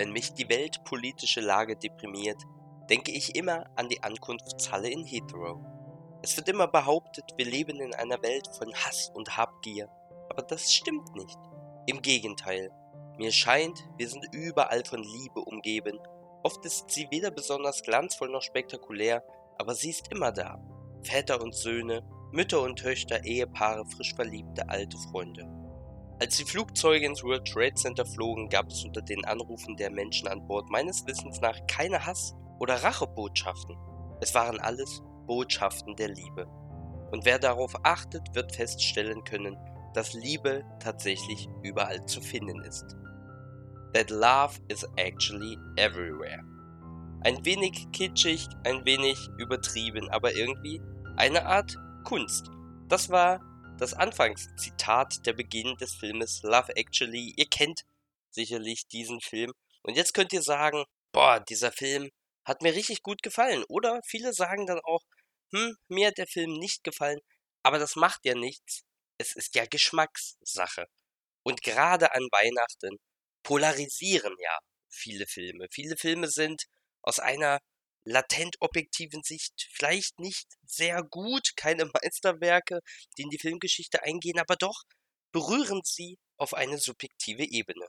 Wenn mich die weltpolitische Lage deprimiert, denke ich immer an die Ankunftshalle in Heathrow. Es wird immer behauptet, wir leben in einer Welt von Hass und Habgier, aber das stimmt nicht. Im Gegenteil, mir scheint, wir sind überall von Liebe umgeben. Oft ist sie weder besonders glanzvoll noch spektakulär, aber sie ist immer da. Väter und Söhne, Mütter und Töchter, Ehepaare, frisch verliebte, alte Freunde. Als die Flugzeuge ins World Trade Center flogen, gab es unter den Anrufen der Menschen an Bord meines Wissens nach keine Hass- oder Rachebotschaften. Es waren alles Botschaften der Liebe. Und wer darauf achtet, wird feststellen können, dass Liebe tatsächlich überall zu finden ist. That love is actually everywhere. Ein wenig kitschig, ein wenig übertrieben, aber irgendwie eine Art Kunst. Das war das Anfangszitat der Beginn des Filmes Love Actually. Ihr kennt sicherlich diesen Film. Und jetzt könnt ihr sagen, boah, dieser Film hat mir richtig gut gefallen. Oder viele sagen dann auch, hm, mir hat der Film nicht gefallen. Aber das macht ja nichts. Es ist ja Geschmackssache. Und gerade an Weihnachten polarisieren ja viele Filme. Viele Filme sind aus einer latent objektiven Sicht vielleicht nicht sehr gut, keine Meisterwerke, die in die Filmgeschichte eingehen, aber doch berühren sie auf eine subjektive Ebene.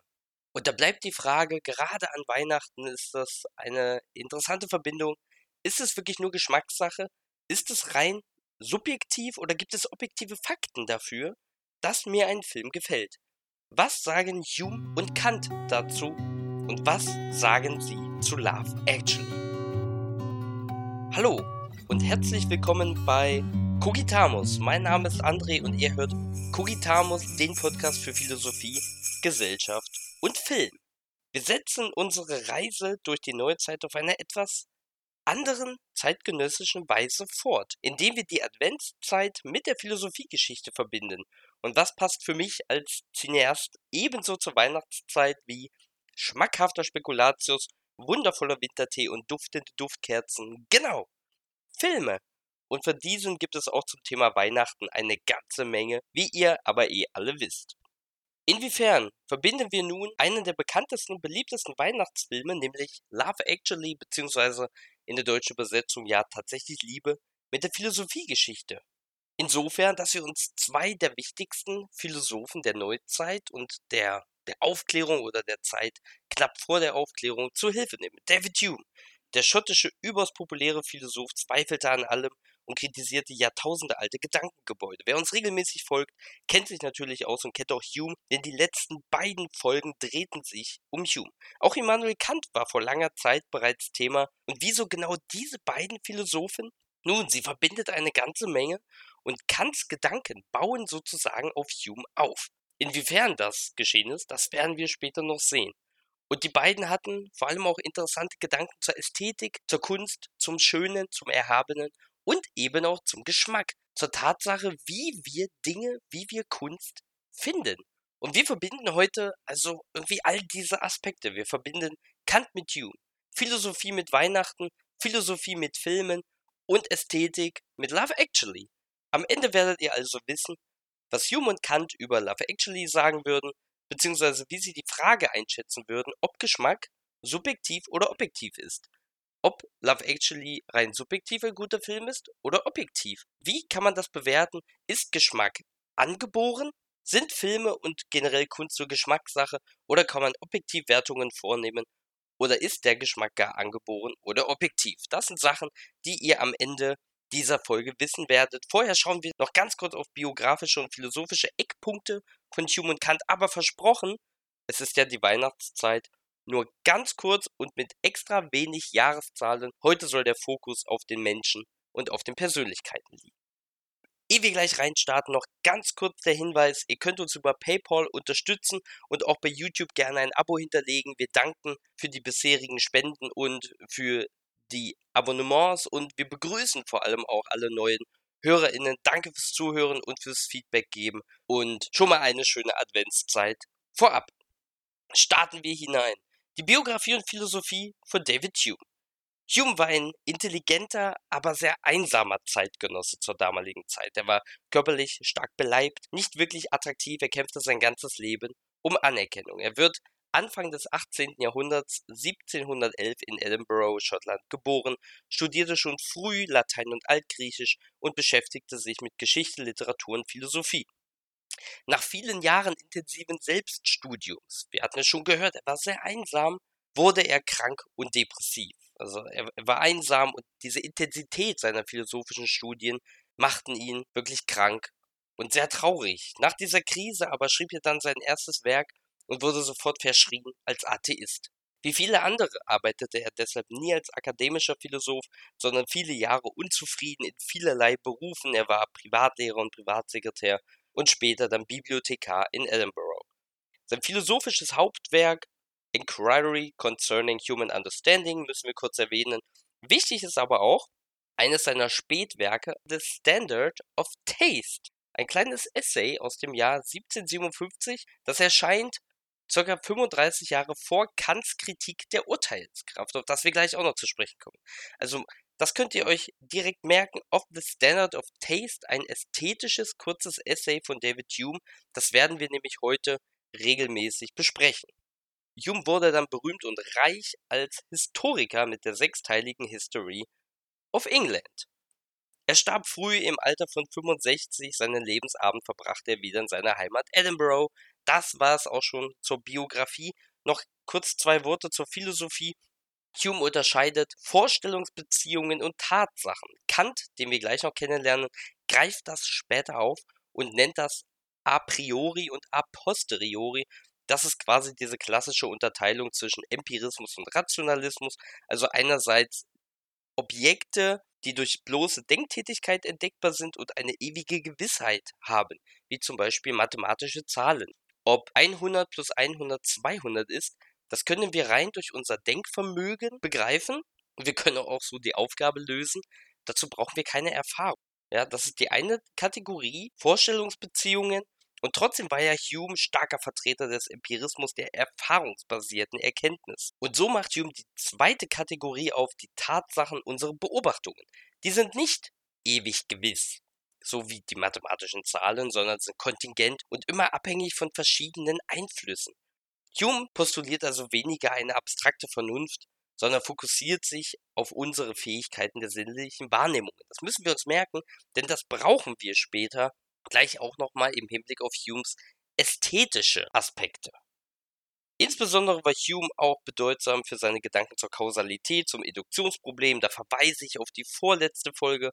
Und da bleibt die Frage, gerade an Weihnachten ist das eine interessante Verbindung. Ist es wirklich nur Geschmackssache? Ist es rein subjektiv oder gibt es objektive Fakten dafür, dass mir ein Film gefällt? Was sagen Hume und Kant dazu? Und was sagen sie zu Love Actually? Hallo und herzlich willkommen bei Cogitamus. Mein Name ist André und ihr hört Cogitamus, den Podcast für Philosophie, Gesellschaft und Film. Wir setzen unsere Reise durch die Neuzeit auf einer etwas anderen zeitgenössischen Weise fort, indem wir die Adventszeit mit der Philosophiegeschichte verbinden. Und das passt für mich als Cineast ebenso zur Weihnachtszeit wie schmackhafter Spekulatius wundervoller Wintertee und duftende Duftkerzen. Genau. Filme. Und von diesen gibt es auch zum Thema Weihnachten eine ganze Menge, wie ihr aber eh alle wisst. Inwiefern verbinden wir nun einen der bekanntesten und beliebtesten Weihnachtsfilme, nämlich Love Actually, beziehungsweise in der deutschen Übersetzung ja tatsächlich Liebe, mit der Philosophiegeschichte? Insofern, dass wir uns zwei der wichtigsten Philosophen der Neuzeit und der der Aufklärung oder der Zeit knapp vor der Aufklärung zur Hilfe nehmen. David Hume, der schottische überaus populäre Philosoph, zweifelte an allem und kritisierte jahrtausendealte Gedankengebäude. Wer uns regelmäßig folgt, kennt sich natürlich aus und kennt auch Hume, denn die letzten beiden Folgen drehten sich um Hume. Auch Immanuel Kant war vor langer Zeit bereits Thema. Und wieso genau diese beiden Philosophen? Nun, sie verbindet eine ganze Menge und Kants Gedanken bauen sozusagen auf Hume auf. Inwiefern das geschehen ist, das werden wir später noch sehen. Und die beiden hatten vor allem auch interessante Gedanken zur Ästhetik, zur Kunst, zum Schönen, zum Erhabenen und eben auch zum Geschmack, zur Tatsache, wie wir Dinge, wie wir Kunst finden. Und wir verbinden heute also irgendwie all diese Aspekte. Wir verbinden Kant mit Hume, Philosophie mit Weihnachten, Philosophie mit Filmen und Ästhetik mit Love Actually. Am Ende werdet ihr also wissen, was Hume und Kant über Love Actually sagen würden, beziehungsweise wie sie die Frage einschätzen würden, ob Geschmack subjektiv oder objektiv ist. Ob Love Actually rein subjektiv ein guter Film ist oder objektiv. Wie kann man das bewerten? Ist Geschmack angeboren? Sind Filme und generell Kunst so Geschmackssache oder kann man objektiv Wertungen vornehmen? Oder ist der Geschmack gar angeboren oder objektiv? Das sind Sachen, die ihr am Ende dieser Folge wissen werdet. Vorher schauen wir noch ganz kurz auf biografische und philosophische Eckpunkte von Hume und Kant, aber versprochen, es ist ja die Weihnachtszeit, nur ganz kurz und mit extra wenig Jahreszahlen. Heute soll der Fokus auf den Menschen und auf den Persönlichkeiten liegen. Ehe wir gleich reinstarten, noch ganz kurz der Hinweis, ihr könnt uns über PayPal unterstützen und auch bei YouTube gerne ein Abo hinterlegen. Wir danken für die bisherigen Spenden und für die Abonnements und wir begrüßen vor allem auch alle neuen HörerInnen. Danke fürs Zuhören und fürs Feedback geben und schon mal eine schöne Adventszeit vorab. Starten wir hinein. Die Biografie und Philosophie von David Hume. Hume war ein intelligenter, aber sehr einsamer Zeitgenosse zur damaligen Zeit. Er war körperlich stark beleibt, nicht wirklich attraktiv, er kämpfte sein ganzes Leben um Anerkennung. Er wird Anfang des 18. Jahrhunderts 1711 in Edinburgh, Schottland geboren, studierte schon früh Latein und Altgriechisch und beschäftigte sich mit Geschichte, Literatur und Philosophie. Nach vielen Jahren intensiven Selbststudiums, wir hatten es schon gehört, er war sehr einsam, wurde er krank und depressiv. Also er, er war einsam und diese Intensität seiner philosophischen Studien machten ihn wirklich krank und sehr traurig. Nach dieser Krise aber schrieb er dann sein erstes Werk und wurde sofort verschrien als Atheist. Wie viele andere arbeitete er deshalb nie als akademischer Philosoph, sondern viele Jahre unzufrieden in vielerlei Berufen. Er war Privatlehrer und Privatsekretär und später dann Bibliothekar in Edinburgh. Sein philosophisches Hauptwerk Inquiry Concerning Human Understanding müssen wir kurz erwähnen. Wichtig ist aber auch eines seiner Spätwerke, The Standard of Taste. Ein kleines Essay aus dem Jahr 1757, das erscheint ca. 35 Jahre vor Kants Kritik der Urteilskraft, auf das wir gleich auch noch zu sprechen kommen. Also, das könnt ihr euch direkt merken. Of the Standard of Taste, ein ästhetisches, kurzes Essay von David Hume. Das werden wir nämlich heute regelmäßig besprechen. Hume wurde dann berühmt und reich als Historiker mit der sechsteiligen History of England. Er starb früh im Alter von 65, seinen Lebensabend verbrachte er wieder in seiner Heimat Edinburgh, das war es auch schon zur Biografie. Noch kurz zwei Worte zur Philosophie. Hume unterscheidet Vorstellungsbeziehungen und Tatsachen. Kant, den wir gleich noch kennenlernen, greift das später auf und nennt das a priori und a posteriori. Das ist quasi diese klassische Unterteilung zwischen Empirismus und Rationalismus. Also einerseits Objekte, die durch bloße Denktätigkeit entdeckbar sind und eine ewige Gewissheit haben, wie zum Beispiel mathematische Zahlen. Ob 100 plus 100 200 ist, das können wir rein durch unser Denkvermögen begreifen. Wir können auch so die Aufgabe lösen. Dazu brauchen wir keine Erfahrung. Ja, das ist die eine Kategorie, Vorstellungsbeziehungen. Und trotzdem war ja Hume starker Vertreter des Empirismus, der erfahrungsbasierten Erkenntnis. Und so macht Hume die zweite Kategorie auf, die Tatsachen, unsere Beobachtungen. Die sind nicht ewig gewiss so wie die mathematischen Zahlen, sondern sind kontingent und immer abhängig von verschiedenen Einflüssen. Hume postuliert also weniger eine abstrakte Vernunft, sondern fokussiert sich auf unsere Fähigkeiten der sinnlichen Wahrnehmung. Das müssen wir uns merken, denn das brauchen wir später gleich auch nochmal im Hinblick auf Humes ästhetische Aspekte. Insbesondere war Hume auch bedeutsam für seine Gedanken zur Kausalität, zum Induktionsproblem. Da verweise ich auf die vorletzte Folge,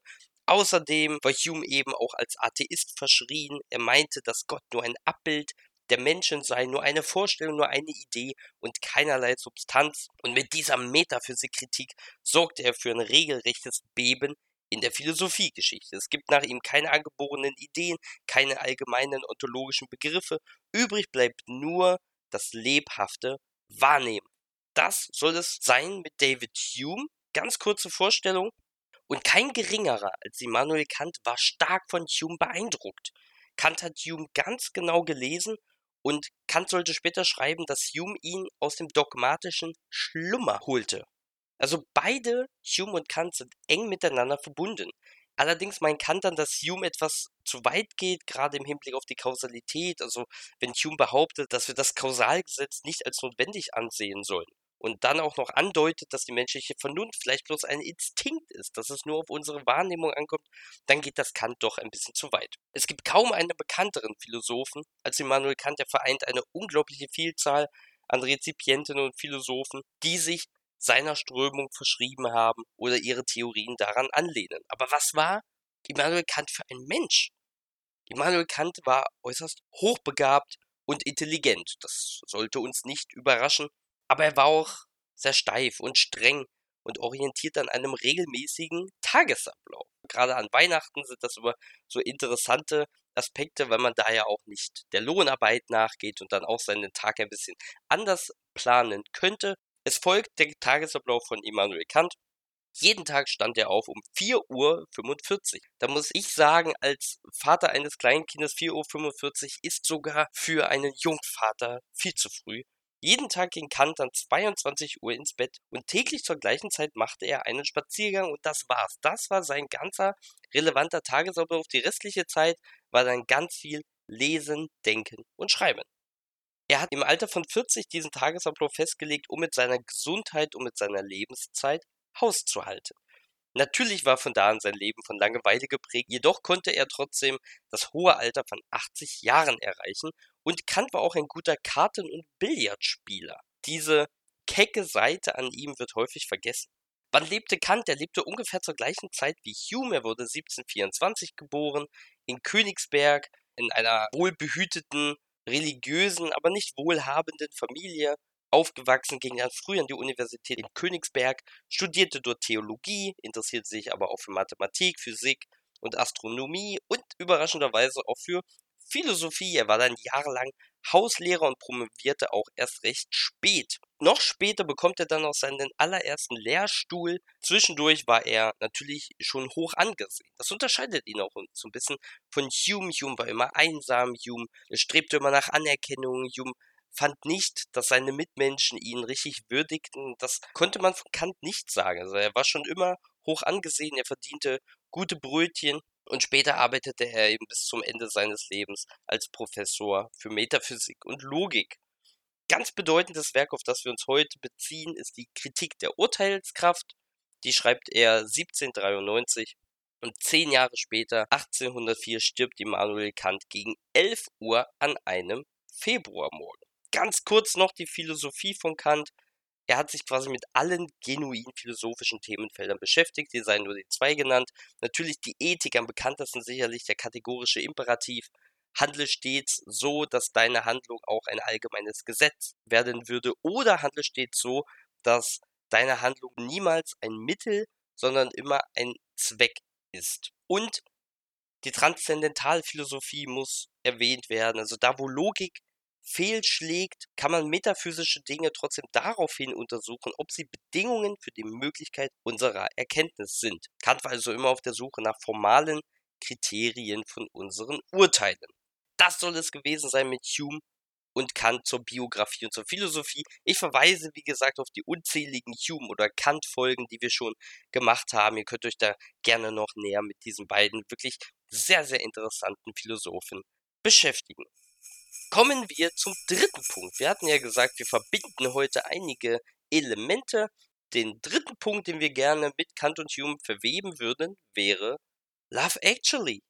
Außerdem war Hume eben auch als Atheist verschrien. Er meinte, dass Gott nur ein Abbild der Menschen sei, nur eine Vorstellung, nur eine Idee und keinerlei Substanz. Und mit dieser Metaphysikkritik sorgte er für ein regelrechtes Beben in der Philosophiegeschichte. Es gibt nach ihm keine angeborenen Ideen, keine allgemeinen ontologischen Begriffe. Übrig bleibt nur das lebhafte Wahrnehmen. Das soll es sein mit David Hume. Ganz kurze Vorstellung. Und kein geringerer als Immanuel Kant war stark von Hume beeindruckt. Kant hat Hume ganz genau gelesen und Kant sollte später schreiben, dass Hume ihn aus dem dogmatischen Schlummer holte. Also beide, Hume und Kant, sind eng miteinander verbunden. Allerdings meint Kant dann, dass Hume etwas zu weit geht, gerade im Hinblick auf die Kausalität. Also wenn Hume behauptet, dass wir das Kausalgesetz nicht als notwendig ansehen sollen und dann auch noch andeutet, dass die menschliche Vernunft vielleicht bloß ein Instinkt ist, dass es nur auf unsere Wahrnehmung ankommt, dann geht das Kant doch ein bisschen zu weit. Es gibt kaum einen bekannteren Philosophen als Immanuel Kant, der vereint eine unglaubliche Vielzahl an Rezipientinnen und Philosophen, die sich seiner Strömung verschrieben haben oder ihre Theorien daran anlehnen. Aber was war Immanuel Kant für ein Mensch? Immanuel Kant war äußerst hochbegabt und intelligent. Das sollte uns nicht überraschen, aber er war auch sehr steif und streng und orientiert an einem regelmäßigen Tagesablauf. Gerade an Weihnachten sind das immer so interessante Aspekte, weil man da ja auch nicht der Lohnarbeit nachgeht und dann auch seinen Tag ein bisschen anders planen könnte. Es folgt der Tagesablauf von Immanuel Kant. Jeden Tag stand er auf um 4.45 Uhr. Da muss ich sagen, als Vater eines Kleinkindes 4.45 Uhr ist sogar für einen Jungvater viel zu früh. Jeden Tag ging Kant dann 22 Uhr ins Bett und täglich zur gleichen Zeit machte er einen Spaziergang und das war's. Das war sein ganzer relevanter Tagesablauf. Die restliche Zeit war dann ganz viel Lesen, Denken und Schreiben. Er hat im Alter von 40 diesen Tagesablauf festgelegt, um mit seiner Gesundheit und mit seiner Lebenszeit Haus zu halten. Natürlich war von da an sein Leben von Langeweile geprägt, jedoch konnte er trotzdem das hohe Alter von 80 Jahren erreichen und Kant war auch ein guter Karten- und Billardspieler. Diese kecke Seite an ihm wird häufig vergessen. Wann lebte Kant? Er lebte ungefähr zur gleichen Zeit wie Hume. Er wurde 1724 geboren in Königsberg in einer wohlbehüteten, religiösen, aber nicht wohlhabenden Familie aufgewachsen, ging dann früh an die Universität in Königsberg, studierte dort Theologie, interessierte sich aber auch für Mathematik, Physik und Astronomie und überraschenderweise auch für Philosophie. Er war dann jahrelang Hauslehrer und promovierte auch erst recht spät. Noch später bekommt er dann auch seinen allerersten Lehrstuhl. Zwischendurch war er natürlich schon hoch angesehen. Das unterscheidet ihn auch so ein bisschen von Hume. Hume war immer einsam, Hume strebte immer nach Anerkennung, Hume fand nicht, dass seine Mitmenschen ihn richtig würdigten. Das konnte man von Kant nicht sagen. Also er war schon immer hoch angesehen, er verdiente gute Brötchen und später arbeitete er eben bis zum Ende seines Lebens als Professor für Metaphysik und Logik. Ganz bedeutendes Werk, auf das wir uns heute beziehen, ist die Kritik der Urteilskraft. Die schreibt er 1793 und zehn Jahre später, 1804, stirbt Immanuel Kant gegen 11 Uhr an einem Februarmorgen. Ganz kurz noch die Philosophie von Kant. Er hat sich quasi mit allen genuin philosophischen Themenfeldern beschäftigt. Hier seien nur die zwei genannt. Natürlich die Ethik, am bekanntesten sicherlich der kategorische Imperativ. Handle stets so, dass deine Handlung auch ein allgemeines Gesetz werden würde. Oder handle stets so, dass deine Handlung niemals ein Mittel, sondern immer ein Zweck ist. Und die Transzendentalphilosophie muss erwähnt werden. Also da, wo Logik fehlschlägt, kann man metaphysische Dinge trotzdem daraufhin untersuchen, ob sie Bedingungen für die Möglichkeit unserer Erkenntnis sind. Kant war also immer auf der Suche nach formalen Kriterien von unseren Urteilen. Das soll es gewesen sein mit Hume und Kant zur Biografie und zur Philosophie. Ich verweise, wie gesagt, auf die unzähligen Hume- oder Kant-Folgen, die wir schon gemacht haben. Ihr könnt euch da gerne noch näher mit diesen beiden wirklich sehr, sehr interessanten Philosophen beschäftigen. Kommen wir zum dritten Punkt. Wir hatten ja gesagt, wir verbinden heute einige Elemente. Den dritten Punkt, den wir gerne mit Kant und Hume verweben würden, wäre Love Actually.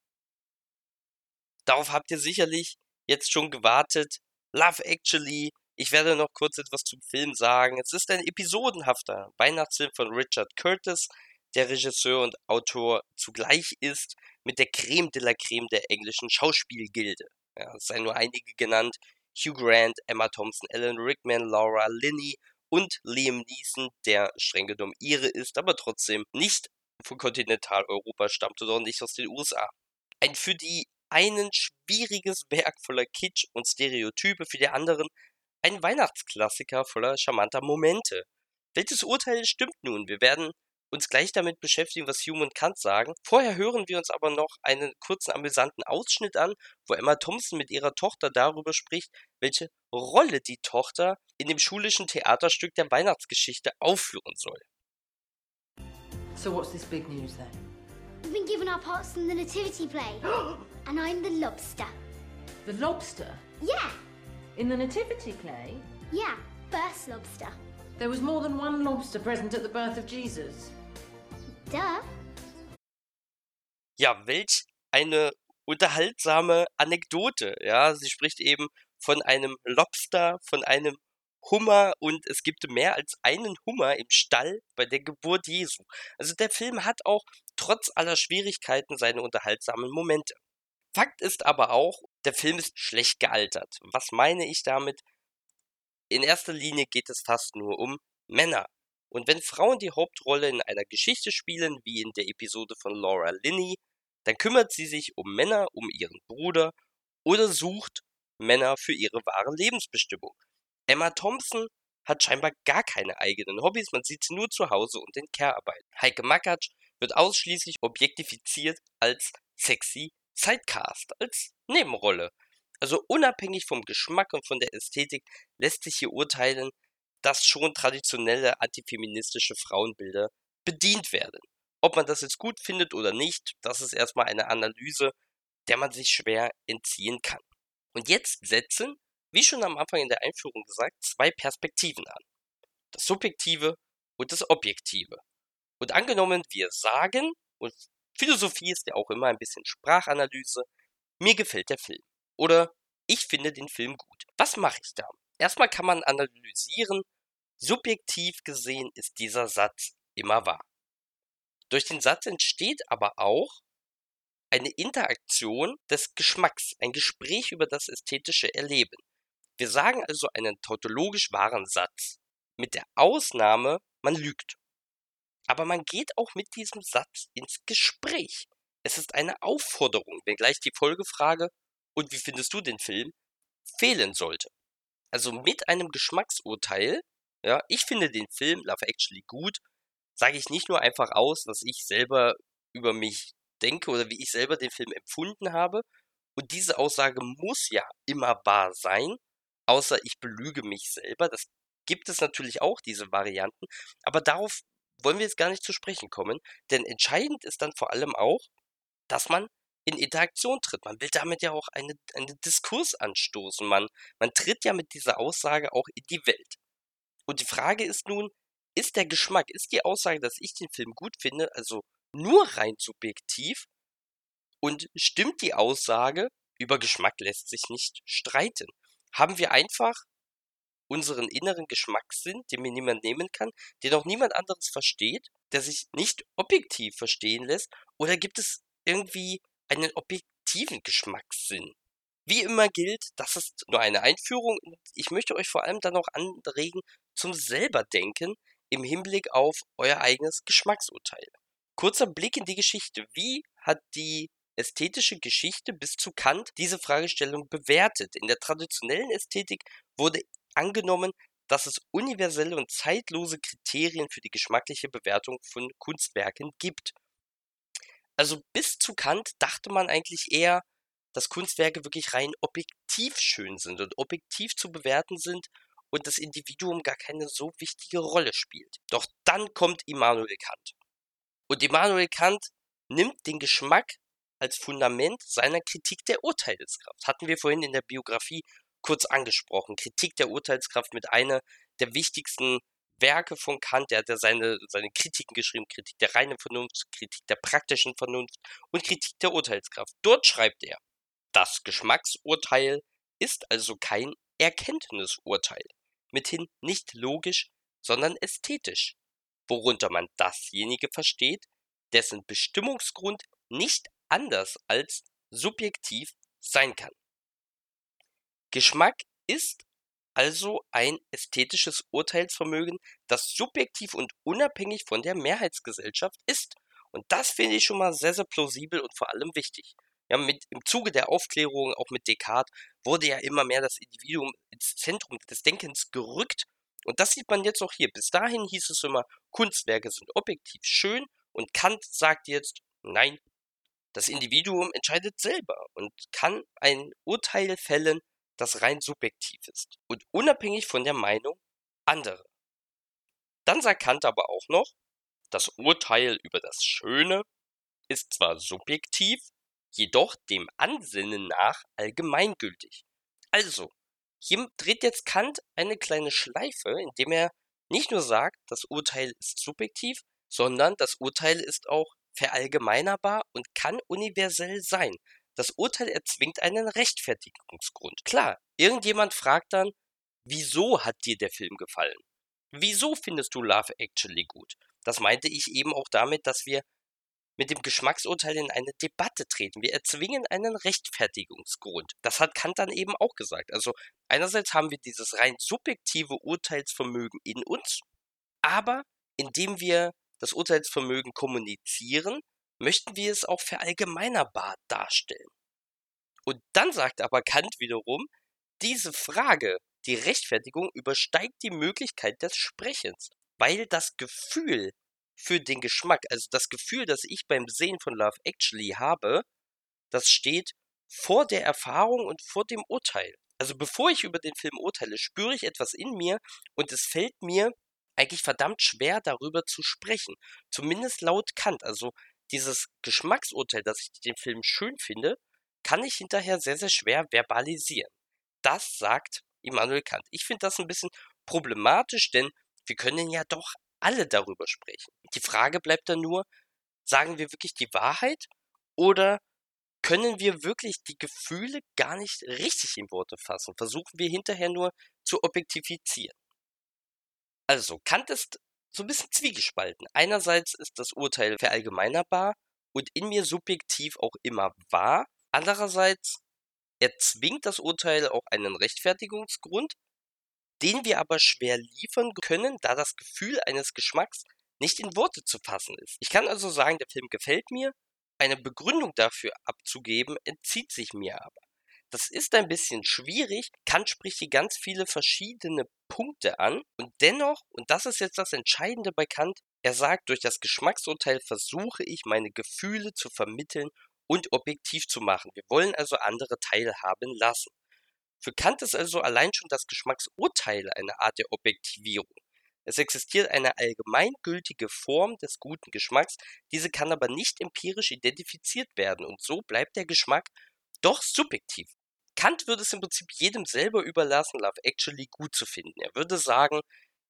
Darauf habt ihr sicherlich jetzt schon gewartet. Love Actually. Ich werde noch kurz etwas zum Film sagen. Es ist ein episodenhafter Weihnachtsfilm von Richard Curtis, der Regisseur und Autor zugleich ist, mit der Creme de la Creme der englischen Schauspielgilde. Ja, es seien nur einige genannt. Hugh Grant, Emma Thompson, Alan Rickman, Laura Linney und Liam Neeson, der streng genommen ihre ist, aber trotzdem nicht von Kontinentaleuropa stammt oder nicht aus den USA. Ein für die einen schwieriges Werk voller Kitsch und Stereotype, für die anderen ein Weihnachtsklassiker voller charmanter Momente. Welches Urteil stimmt nun? Wir werden uns gleich damit beschäftigen, was Hume und Kant sagen. Vorher hören wir uns aber noch einen kurzen amüsanten Ausschnitt an, wo Emma Thompson mit ihrer Tochter darüber spricht, welche Rolle die Tochter in dem schulischen Theaterstück der Weihnachtsgeschichte aufführen soll. So what's this big news then? We've been given our parts in the nativity play. and I'm the lobster. The lobster? Yeah, In the nativity play? yeah, first lobster. There was more than one lobster present at the birth of Jesus. Duh. Ja, welch eine unterhaltsame Anekdote. Ja, sie spricht eben von einem Lobster, von einem Hummer und es gibt mehr als einen Hummer im Stall bei der Geburt Jesu. Also der Film hat auch trotz aller Schwierigkeiten seine unterhaltsamen Momente. Fakt ist aber auch, der Film ist schlecht gealtert. Was meine ich damit? In erster Linie geht es fast nur um Männer. Und wenn Frauen die Hauptrolle in einer Geschichte spielen, wie in der Episode von Laura Linney, dann kümmert sie sich um Männer, um ihren Bruder oder sucht Männer für ihre wahre Lebensbestimmung. Emma Thompson hat scheinbar gar keine eigenen Hobbys, man sieht sie nur zu Hause und in Care-Arbeit. Heike Makatsch wird ausschließlich objektifiziert als sexy Sidecast, als Nebenrolle. Also unabhängig vom Geschmack und von der Ästhetik lässt sich hier urteilen, dass schon traditionelle antifeministische Frauenbilder bedient werden. Ob man das jetzt gut findet oder nicht, das ist erstmal eine Analyse, der man sich schwer entziehen kann. Und jetzt setzen wie schon am Anfang in der Einführung gesagt, zwei Perspektiven an. Das Subjektive und das Objektive. Und angenommen, wir sagen, und Philosophie ist ja auch immer ein bisschen Sprachanalyse, mir gefällt der Film. Oder ich finde den Film gut. Was mache ich da? Erstmal kann man analysieren, subjektiv gesehen ist dieser Satz immer wahr. Durch den Satz entsteht aber auch eine Interaktion des Geschmacks, ein Gespräch über das ästhetische Erleben. Wir sagen also einen tautologisch wahren Satz. Mit der Ausnahme, man lügt. Aber man geht auch mit diesem Satz ins Gespräch. Es ist eine Aufforderung, wenngleich die Folgefrage, und wie findest du den Film, fehlen sollte. Also mit einem Geschmacksurteil, ja, ich finde den Film Love Actually gut, sage ich nicht nur einfach aus, was ich selber über mich denke oder wie ich selber den Film empfunden habe. Und diese Aussage muss ja immer wahr sein, außer ich belüge mich selber. Das gibt es natürlich auch, diese Varianten. Aber darauf wollen wir jetzt gar nicht zu sprechen kommen. Denn entscheidend ist dann vor allem auch, dass man in Interaktion tritt. Man will damit ja auch einen eine Diskurs anstoßen. Man, man tritt ja mit dieser Aussage auch in die Welt. Und die Frage ist nun, ist der Geschmack, ist die Aussage, dass ich den Film gut finde, also nur rein subjektiv? Und stimmt die Aussage, über Geschmack lässt sich nicht streiten? Haben wir einfach unseren inneren Geschmackssinn, den mir niemand nehmen kann, den auch niemand anderes versteht, der sich nicht objektiv verstehen lässt? Oder gibt es irgendwie einen objektiven Geschmackssinn? Wie immer gilt, das ist nur eine Einführung ich möchte euch vor allem dann noch anregen zum selberdenken im Hinblick auf euer eigenes Geschmacksurteil. Kurzer Blick in die Geschichte. Wie hat die ästhetische Geschichte bis zu Kant diese Fragestellung bewertet? In der traditionellen Ästhetik wurde angenommen, dass es universelle und zeitlose Kriterien für die geschmackliche Bewertung von Kunstwerken gibt. Also bis zu Kant dachte man eigentlich eher, dass Kunstwerke wirklich rein objektiv schön sind und objektiv zu bewerten sind und das Individuum gar keine so wichtige Rolle spielt. Doch dann kommt Immanuel Kant. Und Immanuel Kant nimmt den Geschmack als Fundament seiner Kritik der Urteilskraft. Hatten wir vorhin in der Biografie kurz angesprochen. Kritik der Urteilskraft mit einer der wichtigsten Werke von Kant. Er hat ja seine, seine Kritiken geschrieben, Kritik der reinen Vernunft, Kritik der praktischen Vernunft und Kritik der Urteilskraft. Dort schreibt er, das Geschmacksurteil ist also kein Erkenntnisurteil, mithin nicht logisch, sondern ästhetisch, worunter man dasjenige versteht, dessen Bestimmungsgrund nicht anders als subjektiv sein kann. Geschmack ist also ein ästhetisches Urteilsvermögen, das subjektiv und unabhängig von der Mehrheitsgesellschaft ist. Und das finde ich schon mal sehr, sehr plausibel und vor allem wichtig. Ja, mit, im Zuge der Aufklärung, auch mit Descartes, wurde ja immer mehr das Individuum ins Zentrum des Denkens gerückt. Und das sieht man jetzt auch hier. Bis dahin hieß es immer, Kunstwerke sind objektiv schön. Und Kant sagt jetzt, nein, das Individuum entscheidet selber und kann ein Urteil fällen, das rein subjektiv ist und unabhängig von der Meinung anderer. Dann sagt Kant aber auch noch, das Urteil über das Schöne ist zwar subjektiv, jedoch dem Ansinnen nach allgemeingültig. Also, hier dreht jetzt Kant eine kleine Schleife, indem er nicht nur sagt, das Urteil ist subjektiv, sondern das Urteil ist auch verallgemeinerbar und kann universell sein. Das Urteil erzwingt einen Rechtfertigungsgrund. Klar, irgendjemand fragt dann, wieso hat dir der Film gefallen? Wieso findest du Love Actually gut? Das meinte ich eben auch damit, dass wir mit dem Geschmacksurteil in eine Debatte treten. Wir erzwingen einen Rechtfertigungsgrund. Das hat Kant dann eben auch gesagt. Also einerseits haben wir dieses rein subjektive Urteilsvermögen in uns, aber indem wir das Urteilsvermögen kommunizieren, möchten wir es auch verallgemeinerbar darstellen. Und dann sagt aber Kant wiederum, diese Frage, die Rechtfertigung, übersteigt die Möglichkeit des Sprechens, weil das Gefühl für den Geschmack, also das Gefühl, das ich beim Sehen von Love Actually habe, das steht vor der Erfahrung und vor dem Urteil. Also bevor ich über den Film urteile, spüre ich etwas in mir und es fällt mir eigentlich verdammt schwer, darüber zu sprechen. Zumindest laut Kant. Also dieses Geschmacksurteil, dass ich den Film schön finde, kann ich hinterher sehr, sehr schwer verbalisieren. Das sagt Immanuel Kant. Ich finde das ein bisschen problematisch, denn wir können ja doch alle darüber sprechen. Die Frage bleibt dann nur, sagen wir wirklich die Wahrheit oder können wir wirklich die Gefühle gar nicht richtig in Worte fassen? Versuchen wir hinterher nur zu objektifizieren. Also, Kant ist so ein bisschen zwiegespalten. Einerseits ist das Urteil verallgemeinerbar und in mir subjektiv auch immer wahr. Andererseits erzwingt das Urteil auch einen Rechtfertigungsgrund, den wir aber schwer liefern können, da das Gefühl eines Geschmacks nicht in Worte zu fassen ist. Ich kann also sagen, der Film gefällt mir, eine Begründung dafür abzugeben, entzieht sich mir aber. Das ist ein bisschen schwierig. Kant spricht hier ganz viele verschiedene Punkte an und dennoch, und das ist jetzt das Entscheidende bei Kant, er sagt, durch das Geschmacksurteil versuche ich meine Gefühle zu vermitteln und objektiv zu machen. Wir wollen also andere teilhaben lassen. Für Kant ist also allein schon das Geschmacksurteil eine Art der Objektivierung. Es existiert eine allgemeingültige Form des guten Geschmacks, diese kann aber nicht empirisch identifiziert werden und so bleibt der Geschmack doch subjektiv. Kant würde es im Prinzip jedem selber überlassen, Love Actually gut zu finden. Er würde sagen,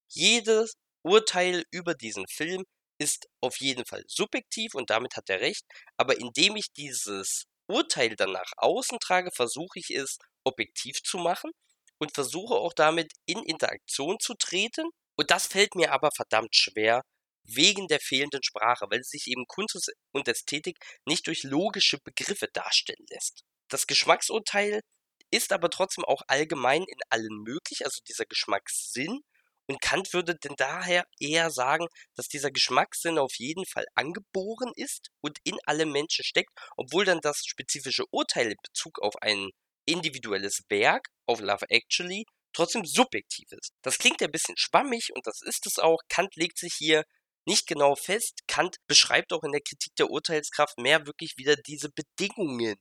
jedes Urteil über diesen Film ist auf jeden Fall subjektiv und damit hat er recht, aber indem ich dieses Urteil dann nach außen trage, versuche ich es objektiv zu machen und versuche auch damit in Interaktion zu treten und das fällt mir aber verdammt schwer, wegen der fehlenden Sprache, weil sich eben Kunst und Ästhetik nicht durch logische Begriffe darstellen lässt. Das Geschmacksurteil ist aber trotzdem auch allgemein in allen möglich, also dieser Geschmackssinn. Und Kant würde denn daher eher sagen, dass dieser Geschmackssinn auf jeden Fall angeboren ist und in allem Menschen steckt, obwohl dann das spezifische Urteil in Bezug auf ein individuelles Werk, auf Love Actually, trotzdem subjektiv ist. Das klingt ein bisschen schwammig und das ist es auch. Kant legt sich hier nicht genau fest. Kant beschreibt auch in der Kritik der Urteilskraft mehr wirklich wieder diese Bedingungen.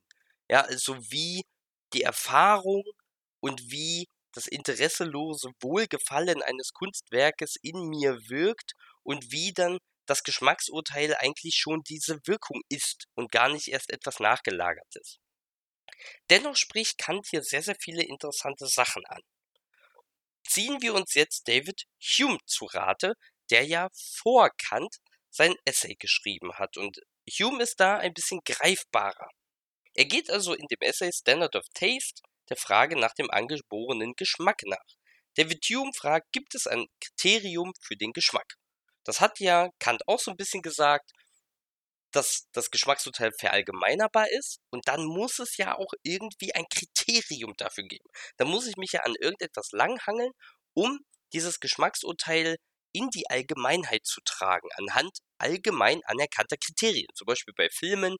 Ja, also wie die Erfahrung und wie das interesselose Wohlgefallen eines Kunstwerkes in mir wirkt und wie dann das Geschmacksurteil eigentlich schon diese Wirkung ist und gar nicht erst etwas nachgelagertes. Dennoch spricht Kant hier sehr, sehr viele interessante Sachen an ziehen wir uns jetzt David Hume zu Rate, der ja vor Kant sein Essay geschrieben hat. Und Hume ist da ein bisschen greifbarer. Er geht also in dem Essay Standard of Taste der Frage nach dem angeborenen Geschmack nach. David Hume fragt, gibt es ein Kriterium für den Geschmack? Das hat ja Kant auch so ein bisschen gesagt, dass das Geschmacksurteil verallgemeinerbar ist und dann muss es ja auch irgendwie ein Kriterium dafür geben. Da muss ich mich ja an irgendetwas langhangeln, um dieses Geschmacksurteil in die Allgemeinheit zu tragen, anhand allgemein anerkannter Kriterien. Zum Beispiel bei Filmen,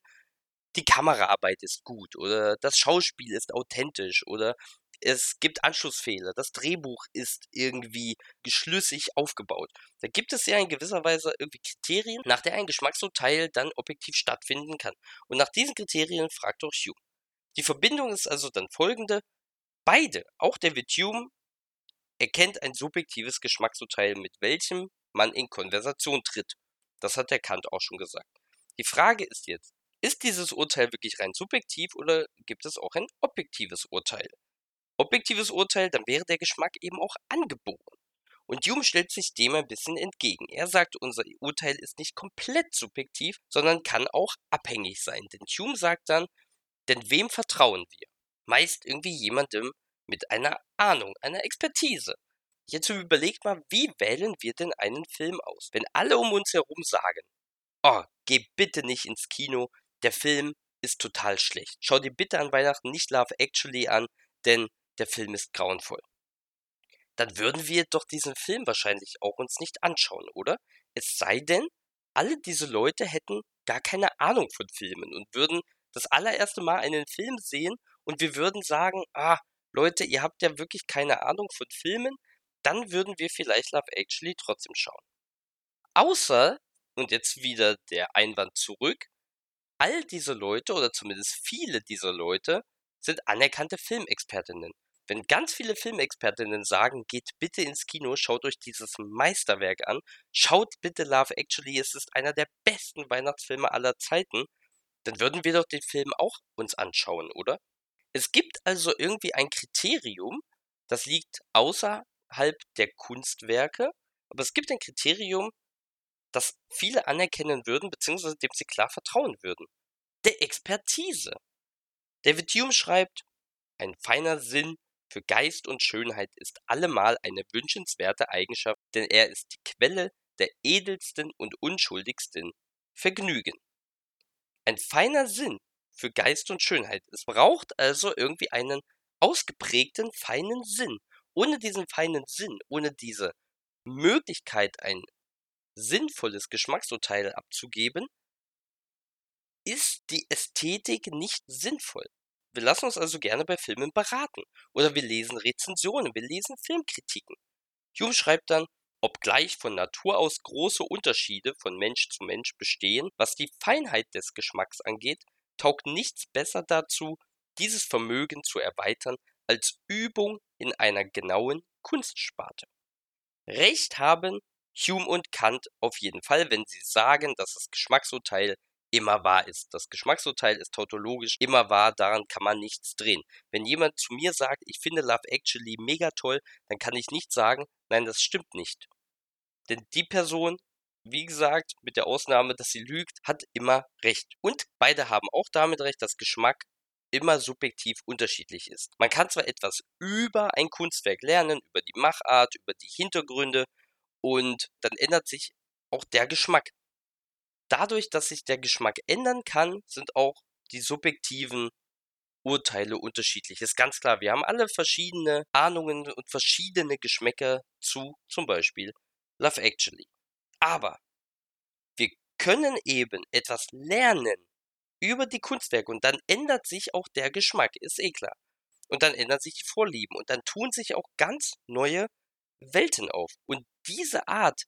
die Kameraarbeit ist gut oder das Schauspiel ist authentisch oder es gibt Anschlussfehler, das Drehbuch ist irgendwie geschlüssig aufgebaut. Da gibt es ja in gewisser Weise irgendwie Kriterien, nach der ein Geschmacksurteil dann objektiv stattfinden kann. Und nach diesen Kriterien fragt auch Hume. Die Verbindung ist also dann folgende. Beide, auch David Hume, erkennt ein subjektives Geschmacksurteil, mit welchem man in Konversation tritt. Das hat der Kant auch schon gesagt. Die Frage ist jetzt, ist dieses Urteil wirklich rein subjektiv oder gibt es auch ein objektives Urteil? objektives Urteil, dann wäre der Geschmack eben auch angeboren. Und Hume stellt sich dem ein bisschen entgegen. Er sagt, unser Urteil ist nicht komplett subjektiv, sondern kann auch abhängig sein. Denn Hume sagt dann, denn wem vertrauen wir? Meist irgendwie jemandem mit einer Ahnung, einer Expertise. Jetzt überlegt mal, wie wählen wir denn einen Film aus? Wenn alle um uns herum sagen, oh, geh bitte nicht ins Kino, der Film ist total schlecht. Schau dir bitte an Weihnachten nicht Love Actually an, denn der Film ist grauenvoll. Dann würden wir doch diesen Film wahrscheinlich auch uns nicht anschauen, oder? Es sei denn, alle diese Leute hätten gar keine Ahnung von Filmen und würden das allererste Mal einen Film sehen und wir würden sagen, ah, Leute, ihr habt ja wirklich keine Ahnung von Filmen, dann würden wir vielleicht Love Actually trotzdem schauen. Außer, und jetzt wieder der Einwand zurück, all diese Leute oder zumindest viele dieser Leute sind anerkannte Filmexpertinnen. Wenn ganz viele Filmexpertinnen sagen, geht bitte ins Kino, schaut euch dieses Meisterwerk an, schaut bitte Love Actually, es ist einer der besten Weihnachtsfilme aller Zeiten, dann würden wir doch den Film auch uns anschauen, oder? Es gibt also irgendwie ein Kriterium, das liegt außerhalb der Kunstwerke, aber es gibt ein Kriterium, das viele anerkennen würden, beziehungsweise dem sie klar vertrauen würden. Der Expertise. David Hume schreibt, ein feiner Sinn für Geist und Schönheit ist allemal eine wünschenswerte Eigenschaft, denn er ist die Quelle der edelsten und unschuldigsten Vergnügen. Ein feiner Sinn für Geist und Schönheit. Es braucht also irgendwie einen ausgeprägten feinen Sinn. Ohne diesen feinen Sinn, ohne diese Möglichkeit, ein sinnvolles Geschmacksurteil abzugeben, ist die Ästhetik nicht sinnvoll. Wir lassen uns also gerne bei Filmen beraten. Oder wir lesen Rezensionen, wir lesen Filmkritiken. Hume schreibt dann, obgleich von Natur aus große Unterschiede von Mensch zu Mensch bestehen, was die Feinheit des Geschmacks angeht, taugt nichts besser dazu, dieses Vermögen zu erweitern, als Übung in einer genauen Kunstsparte. Recht haben Hume und Kant auf jeden Fall, wenn sie sagen, dass das Geschmacksurteil immer wahr ist. Das Geschmacksurteil ist tautologisch immer wahr, daran kann man nichts drehen. Wenn jemand zu mir sagt, ich finde Love Actually mega toll, dann kann ich nicht sagen, nein, das stimmt nicht. Denn die Person, wie gesagt, mit der Ausnahme, dass sie lügt, hat immer recht. Und beide haben auch damit recht, dass Geschmack immer subjektiv unterschiedlich ist. Man kann zwar etwas über ein Kunstwerk lernen, über die Machart, über die Hintergründe, und dann ändert sich auch der Geschmack dadurch, dass sich der Geschmack ändern kann, sind auch die subjektiven Urteile unterschiedlich. Ist ganz klar, wir haben alle verschiedene Ahnungen und verschiedene Geschmäcker zu zum Beispiel Love Actually. Aber wir können eben etwas lernen über die Kunstwerke und dann ändert sich auch der Geschmack, ist eh klar. Und dann ändern sich die Vorlieben und dann tun sich auch ganz neue Welten auf. Und diese Art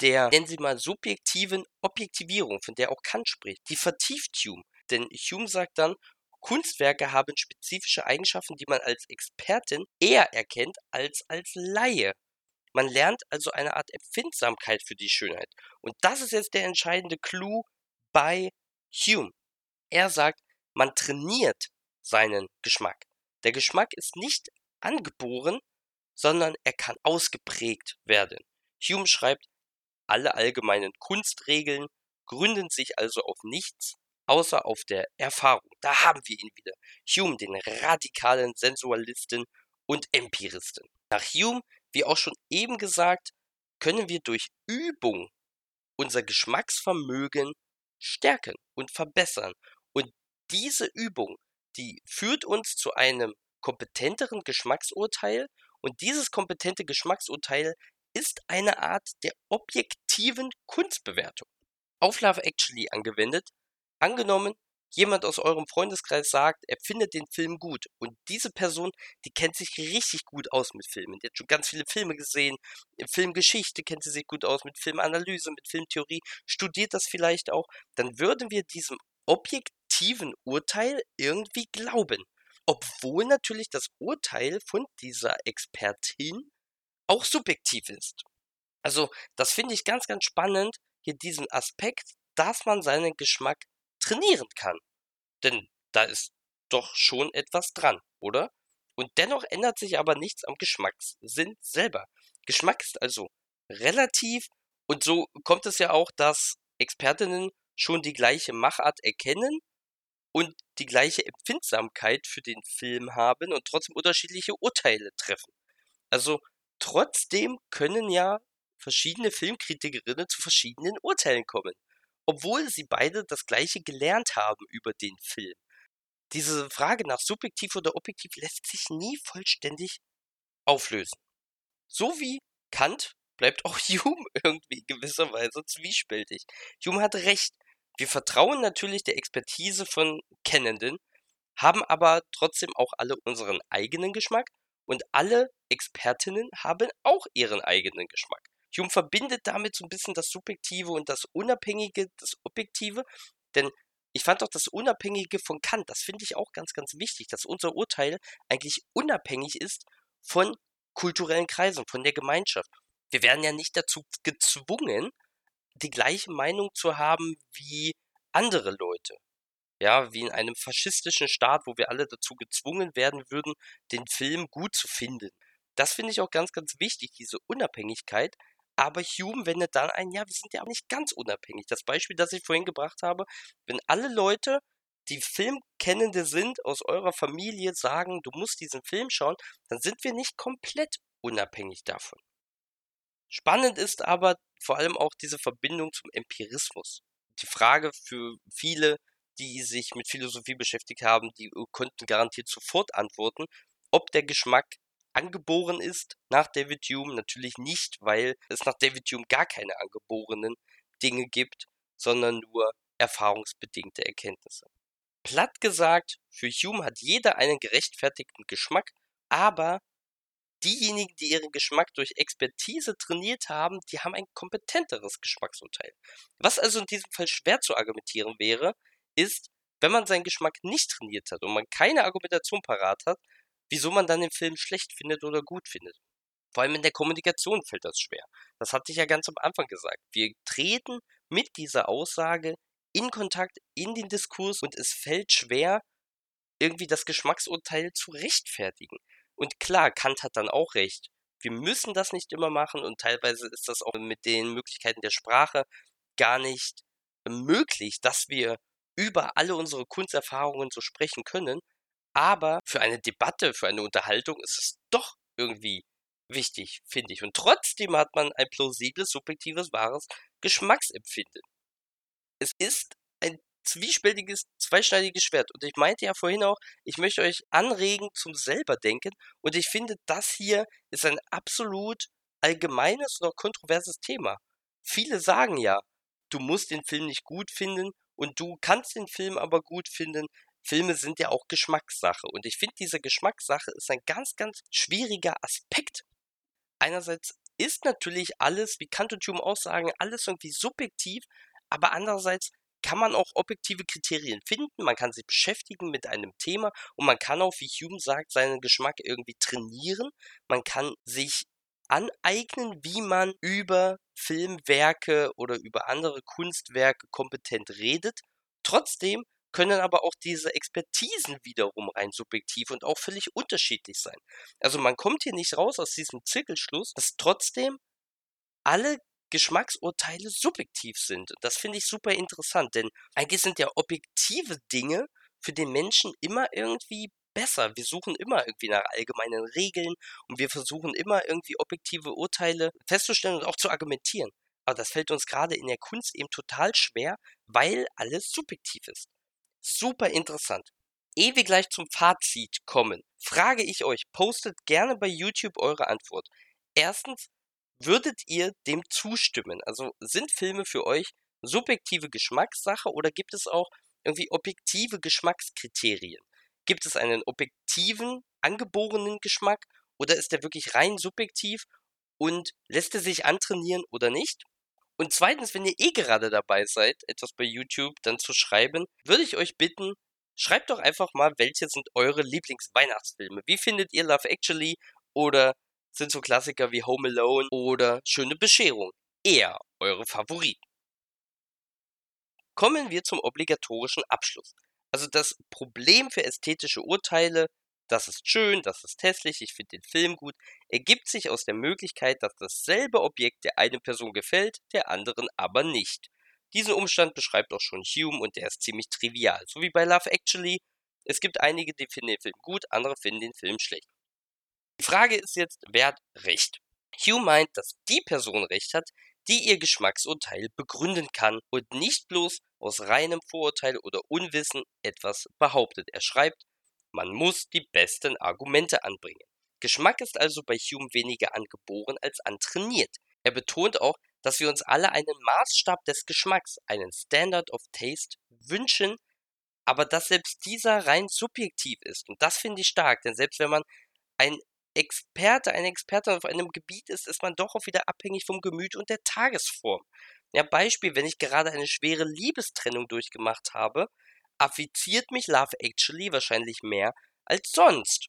der, nennen Sie mal, subjektiven Objektivierung, von der auch Kant spricht, die vertieft Hume. Denn Hume sagt dann, Kunstwerke haben spezifische Eigenschaften, die man als Expertin eher erkennt als als Laie. Man lernt also eine Art Empfindsamkeit für die Schönheit. Und das ist jetzt der entscheidende Clou bei Hume. Er sagt, man trainiert seinen Geschmack. Der Geschmack ist nicht angeboren, sondern er kann ausgeprägt werden. Hume schreibt, alle allgemeinen Kunstregeln gründen sich also auf nichts, außer auf der Erfahrung. Da haben wir ihn wieder. Hume, den radikalen Sensualisten und Empiristen. Nach Hume, wie auch schon eben gesagt, können wir durch Übung unser Geschmacksvermögen stärken und verbessern. Und diese Übung, die führt uns zu einem kompetenteren Geschmacksurteil und dieses kompetente Geschmacksurteil ist eine Art der objektiven Kunstbewertung. Auf Love Actually angewendet, angenommen, jemand aus eurem Freundeskreis sagt, er findet den Film gut und diese Person, die kennt sich richtig gut aus mit Filmen. Die hat schon ganz viele Filme gesehen, Filmgeschichte kennt sie sich gut aus, mit Filmanalyse, mit Filmtheorie, studiert das vielleicht auch, dann würden wir diesem objektiven Urteil irgendwie glauben. Obwohl natürlich das Urteil von dieser Expertin auch subjektiv ist. Also, das finde ich ganz, ganz spannend, hier diesen Aspekt, dass man seinen Geschmack trainieren kann. Denn da ist doch schon etwas dran, oder? Und dennoch ändert sich aber nichts am Geschmackssinn selber. Geschmack ist also relativ und so kommt es ja auch, dass Expertinnen schon die gleiche Machart erkennen und die gleiche Empfindsamkeit für den Film haben und trotzdem unterschiedliche Urteile treffen. Also Trotzdem können ja verschiedene Filmkritikerinnen zu verschiedenen Urteilen kommen, obwohl sie beide das gleiche gelernt haben über den Film. Diese Frage nach subjektiv oder objektiv lässt sich nie vollständig auflösen. So wie Kant bleibt auch Hume irgendwie gewisserweise zwiespältig. Hume hat recht. Wir vertrauen natürlich der Expertise von Kennenden, haben aber trotzdem auch alle unseren eigenen Geschmack und alle Expertinnen haben auch ihren eigenen Geschmack. Hume verbindet damit so ein bisschen das Subjektive und das Unabhängige, das Objektive. Denn ich fand auch das Unabhängige von Kant, das finde ich auch ganz, ganz wichtig, dass unser Urteil eigentlich unabhängig ist von kulturellen Kreisen, von der Gemeinschaft. Wir werden ja nicht dazu gezwungen, die gleiche Meinung zu haben wie andere Leute. Ja, wie in einem faschistischen Staat, wo wir alle dazu gezwungen werden würden, den Film gut zu finden. Das finde ich auch ganz, ganz wichtig, diese Unabhängigkeit. Aber Hume wendet dann ein, ja, wir sind ja auch nicht ganz unabhängig. Das Beispiel, das ich vorhin gebracht habe, wenn alle Leute, die Filmkennende sind, aus eurer Familie sagen, du musst diesen Film schauen, dann sind wir nicht komplett unabhängig davon. Spannend ist aber vor allem auch diese Verbindung zum Empirismus. Die Frage für viele, die sich mit Philosophie beschäftigt haben, die konnten garantiert sofort antworten, ob der Geschmack angeboren ist nach David Hume. Natürlich nicht, weil es nach David Hume gar keine angeborenen Dinge gibt, sondern nur erfahrungsbedingte Erkenntnisse. Platt gesagt, für Hume hat jeder einen gerechtfertigten Geschmack, aber diejenigen, die ihren Geschmack durch Expertise trainiert haben, die haben ein kompetenteres Geschmacksurteil. Was also in diesem Fall schwer zu argumentieren wäre, ist, wenn man seinen Geschmack nicht trainiert hat und man keine Argumentation parat hat, wieso man dann den Film schlecht findet oder gut findet. Vor allem in der Kommunikation fällt das schwer. Das hatte ich ja ganz am Anfang gesagt. Wir treten mit dieser Aussage in Kontakt, in den Diskurs und es fällt schwer, irgendwie das Geschmacksurteil zu rechtfertigen. Und klar, Kant hat dann auch recht. Wir müssen das nicht immer machen und teilweise ist das auch mit den Möglichkeiten der Sprache gar nicht möglich, dass wir über alle unsere Kunsterfahrungen so sprechen können. Aber für eine Debatte, für eine Unterhaltung ist es doch irgendwie wichtig, finde ich. Und trotzdem hat man ein plausibles, subjektives, wahres Geschmacksempfinden. Es ist ein zwiespältiges, zweischneidiges Schwert. Und ich meinte ja vorhin auch, ich möchte euch anregen zum selber denken. Und ich finde, das hier ist ein absolut allgemeines oder kontroverses Thema. Viele sagen ja, du musst den Film nicht gut finden und du kannst den Film aber gut finden. Filme sind ja auch Geschmackssache. Und ich finde, diese Geschmackssache ist ein ganz, ganz schwieriger Aspekt. Einerseits ist natürlich alles, wie Kant und Hume auch sagen, alles irgendwie subjektiv, aber andererseits kann man auch objektive Kriterien finden, man kann sich beschäftigen mit einem Thema und man kann auch, wie Hume sagt, seinen Geschmack irgendwie trainieren. Man kann sich aneignen, wie man über Filmwerke oder über andere Kunstwerke kompetent redet. Trotzdem können aber auch diese Expertisen wiederum rein subjektiv und auch völlig unterschiedlich sein. Also man kommt hier nicht raus aus diesem Zirkelschluss, dass trotzdem alle Geschmacksurteile subjektiv sind. Das finde ich super interessant, denn eigentlich sind ja objektive Dinge für den Menschen immer irgendwie besser. Wir suchen immer irgendwie nach allgemeinen Regeln und wir versuchen immer irgendwie objektive Urteile festzustellen und auch zu argumentieren. Aber das fällt uns gerade in der Kunst eben total schwer, weil alles subjektiv ist. Super interessant. Ehe wir gleich zum Fazit kommen, frage ich euch, postet gerne bei YouTube eure Antwort. Erstens, Würdet ihr dem zustimmen? Also sind Filme für euch subjektive Geschmackssache oder gibt es auch irgendwie objektive Geschmackskriterien? Gibt es einen objektiven, angeborenen Geschmack oder ist der wirklich rein subjektiv und lässt er sich antrainieren oder nicht? Und zweitens, wenn ihr eh gerade dabei seid, etwas bei YouTube dann zu schreiben, würde ich euch bitten, schreibt doch einfach mal, welche sind eure Lieblingsweihnachtsfilme. Wie findet ihr Love Actually oder sind so Klassiker wie Home Alone oder Schöne Bescherung eher eure Favoriten. Kommen wir zum obligatorischen Abschluss. Also das Problem für ästhetische Urteile, das ist schön, das ist hässlich, ich finde den Film gut, ergibt sich aus der Möglichkeit, dass dasselbe Objekt der einen Person gefällt, der anderen aber nicht. Diesen Umstand beschreibt auch schon Hume und der ist ziemlich trivial. So wie bei Love Actually. Es gibt einige, die finden den Film gut, andere finden den Film schlecht. Die Frage ist jetzt, wer hat Recht? Hugh meint, dass die Person Recht hat, die ihr Geschmacksurteil begründen kann und nicht bloß aus reinem Vorurteil oder Unwissen etwas behauptet. Er schreibt, man muss die besten Argumente anbringen. Geschmack ist also bei Hume weniger angeboren als antrainiert. Er betont auch, dass wir uns alle einen Maßstab des Geschmacks, einen Standard of Taste, wünschen, aber dass selbst dieser rein subjektiv ist. Und das finde ich stark, denn selbst wenn man ein Experte, ein Experte auf einem Gebiet ist, ist man doch auch wieder abhängig vom Gemüt und der Tagesform. Ja, Beispiel, wenn ich gerade eine schwere Liebestrennung durchgemacht habe, affiziert mich Love Actually wahrscheinlich mehr als sonst.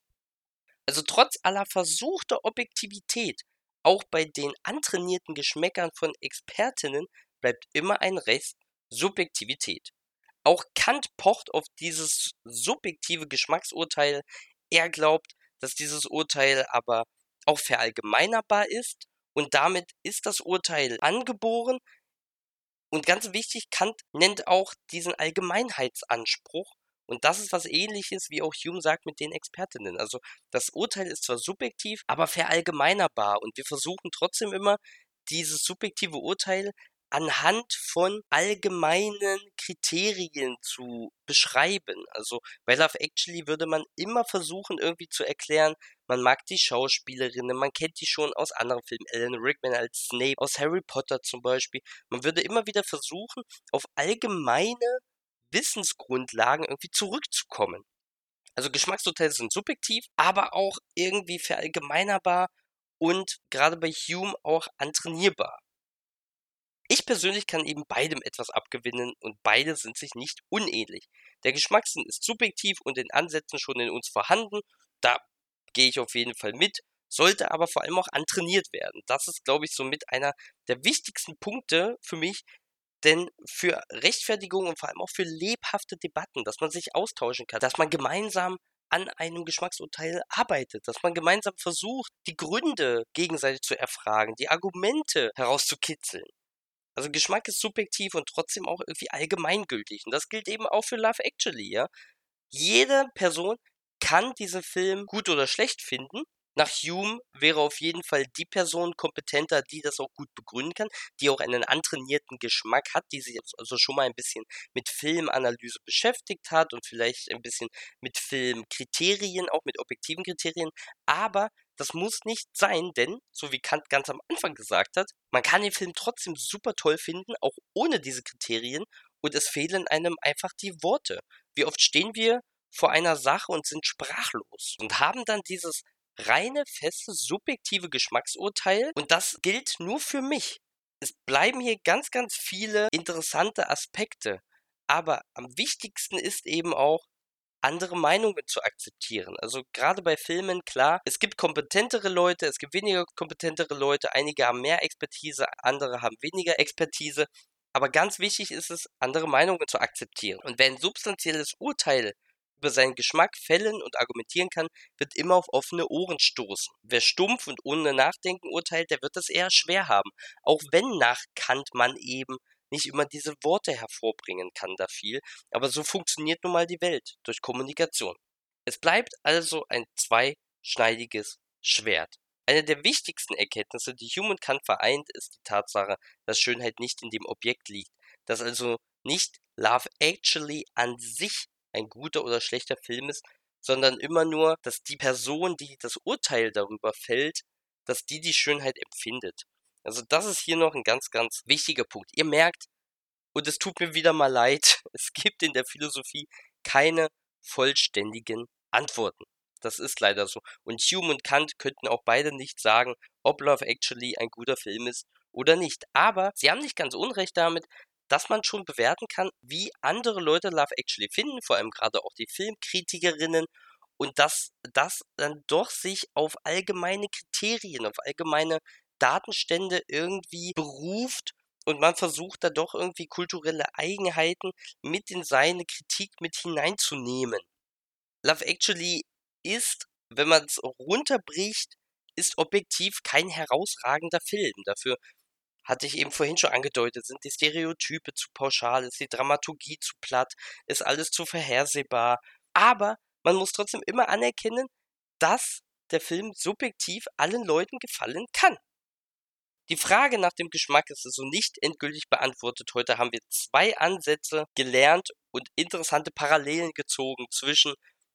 Also trotz aller versuchter Objektivität, auch bei den antrainierten Geschmäckern von Expertinnen bleibt immer ein Rest Subjektivität. Auch Kant pocht auf dieses subjektive Geschmacksurteil. Er glaubt, dass dieses Urteil aber auch verallgemeinerbar ist und damit ist das Urteil angeboren. Und ganz wichtig, Kant nennt auch diesen Allgemeinheitsanspruch. Und das ist was ähnliches, wie auch Hume sagt mit den Expertinnen. Also das Urteil ist zwar subjektiv, aber verallgemeinerbar. Und wir versuchen trotzdem immer, dieses subjektive Urteil anhand von allgemeinen Kriterien zu beschreiben. Also bei Love Actually würde man immer versuchen, irgendwie zu erklären, man mag die Schauspielerinnen, man kennt die schon aus anderen Filmen, Alan Rickman als Snape, aus Harry Potter zum Beispiel. Man würde immer wieder versuchen, auf allgemeine Wissensgrundlagen irgendwie zurückzukommen. Also Geschmacksurteile sind subjektiv, aber auch irgendwie verallgemeinerbar und gerade bei Hume auch antrainierbar. Ich persönlich kann eben beidem etwas abgewinnen und beide sind sich nicht unähnlich. Der Geschmackssinn ist subjektiv und in Ansätzen schon in uns vorhanden. Da gehe ich auf jeden Fall mit, sollte aber vor allem auch antrainiert werden. Das ist, glaube ich, somit einer der wichtigsten Punkte für mich, denn für Rechtfertigung und vor allem auch für lebhafte Debatten, dass man sich austauschen kann, dass man gemeinsam an einem Geschmacksurteil arbeitet, dass man gemeinsam versucht, die Gründe gegenseitig zu erfragen, die Argumente herauszukitzeln. Also Geschmack ist subjektiv und trotzdem auch irgendwie allgemeingültig. Und das gilt eben auch für Love Actually, ja. Jede Person kann diesen Film gut oder schlecht finden. Nach Hume wäre auf jeden Fall die Person kompetenter, die das auch gut begründen kann, die auch einen antrainierten Geschmack hat, die sich also schon mal ein bisschen mit Filmanalyse beschäftigt hat und vielleicht ein bisschen mit Filmkriterien, auch mit objektiven Kriterien. Aber das muss nicht sein, denn, so wie Kant ganz am Anfang gesagt hat, man kann den Film trotzdem super toll finden, auch ohne diese Kriterien, und es fehlen einem einfach die Worte. Wie oft stehen wir vor einer Sache und sind sprachlos und haben dann dieses reine, feste, subjektive Geschmacksurteil und das gilt nur für mich. Es bleiben hier ganz, ganz viele interessante Aspekte. Aber am wichtigsten ist eben auch, andere Meinungen zu akzeptieren. Also gerade bei Filmen, klar, es gibt kompetentere Leute, es gibt weniger kompetentere Leute, einige haben mehr Expertise, andere haben weniger Expertise. Aber ganz wichtig ist es, andere Meinungen zu akzeptieren. Und wer ein substanzielles Urteil über seinen Geschmack fällen und argumentieren kann, wird immer auf offene Ohren stoßen. Wer stumpf und ohne Nachdenken urteilt, der wird es eher schwer haben. Auch wenn nach Kant man eben nicht immer diese Worte hervorbringen kann da viel, aber so funktioniert nun mal die Welt durch Kommunikation. Es bleibt also ein zweischneidiges Schwert. Eine der wichtigsten Erkenntnisse, die Human Kant vereint, ist die Tatsache, dass Schönheit nicht in dem Objekt liegt, dass also nicht Love Actually an sich ein guter oder schlechter Film ist, sondern immer nur, dass die Person, die das Urteil darüber fällt, dass die die Schönheit empfindet. Also das ist hier noch ein ganz, ganz wichtiger Punkt. Ihr merkt, und es tut mir wieder mal leid, es gibt in der Philosophie keine vollständigen Antworten. Das ist leider so. Und Hume und Kant könnten auch beide nicht sagen, ob Love Actually ein guter Film ist oder nicht. Aber sie haben nicht ganz unrecht damit, dass man schon bewerten kann, wie andere Leute Love Actually finden, vor allem gerade auch die Filmkritikerinnen und dass das dann doch sich auf allgemeine Kriterien, auf allgemeine Datenstände irgendwie beruft und man versucht da doch irgendwie kulturelle Eigenheiten mit in seine Kritik mit hineinzunehmen. Love Actually ist, wenn man es runterbricht, ist objektiv kein herausragender Film. Dafür hatte ich eben vorhin schon angedeutet, sind die Stereotype zu pauschal, ist die Dramaturgie zu platt, ist alles zu vorhersehbar. Aber man muss trotzdem immer anerkennen, dass der Film subjektiv allen Leuten gefallen kann. Die Frage nach dem Geschmack ist also nicht endgültig beantwortet. Heute haben wir zwei Ansätze gelernt und interessante Parallelen gezogen zwischen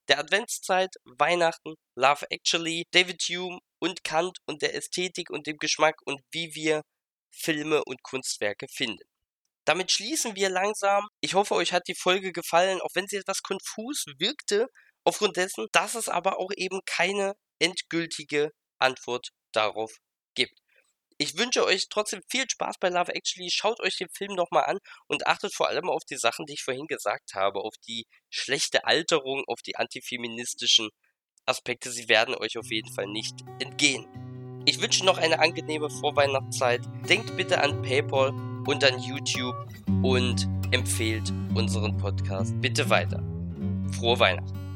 der Adventszeit, Weihnachten, Love Actually, David Hume und Kant und der Ästhetik und dem Geschmack und wie wir Filme und Kunstwerke finden. Damit schließen wir langsam. Ich hoffe, euch hat die Folge gefallen, auch wenn sie etwas konfus wirkte, aufgrund dessen, dass es aber auch eben keine endgültige Antwort darauf gibt. Ich wünsche euch trotzdem viel Spaß bei Love Actually. Schaut euch den Film nochmal an und achtet vor allem auf die Sachen, die ich vorhin gesagt habe, auf die schlechte Alterung, auf die antifeministischen Aspekte. Sie werden euch auf jeden Fall nicht entgehen. Ich wünsche noch eine angenehme Vorweihnachtszeit. Denkt bitte an PayPal. und an YouTube und empfehlt unseren Podcast bitte weiter. Frohe Weihnachten.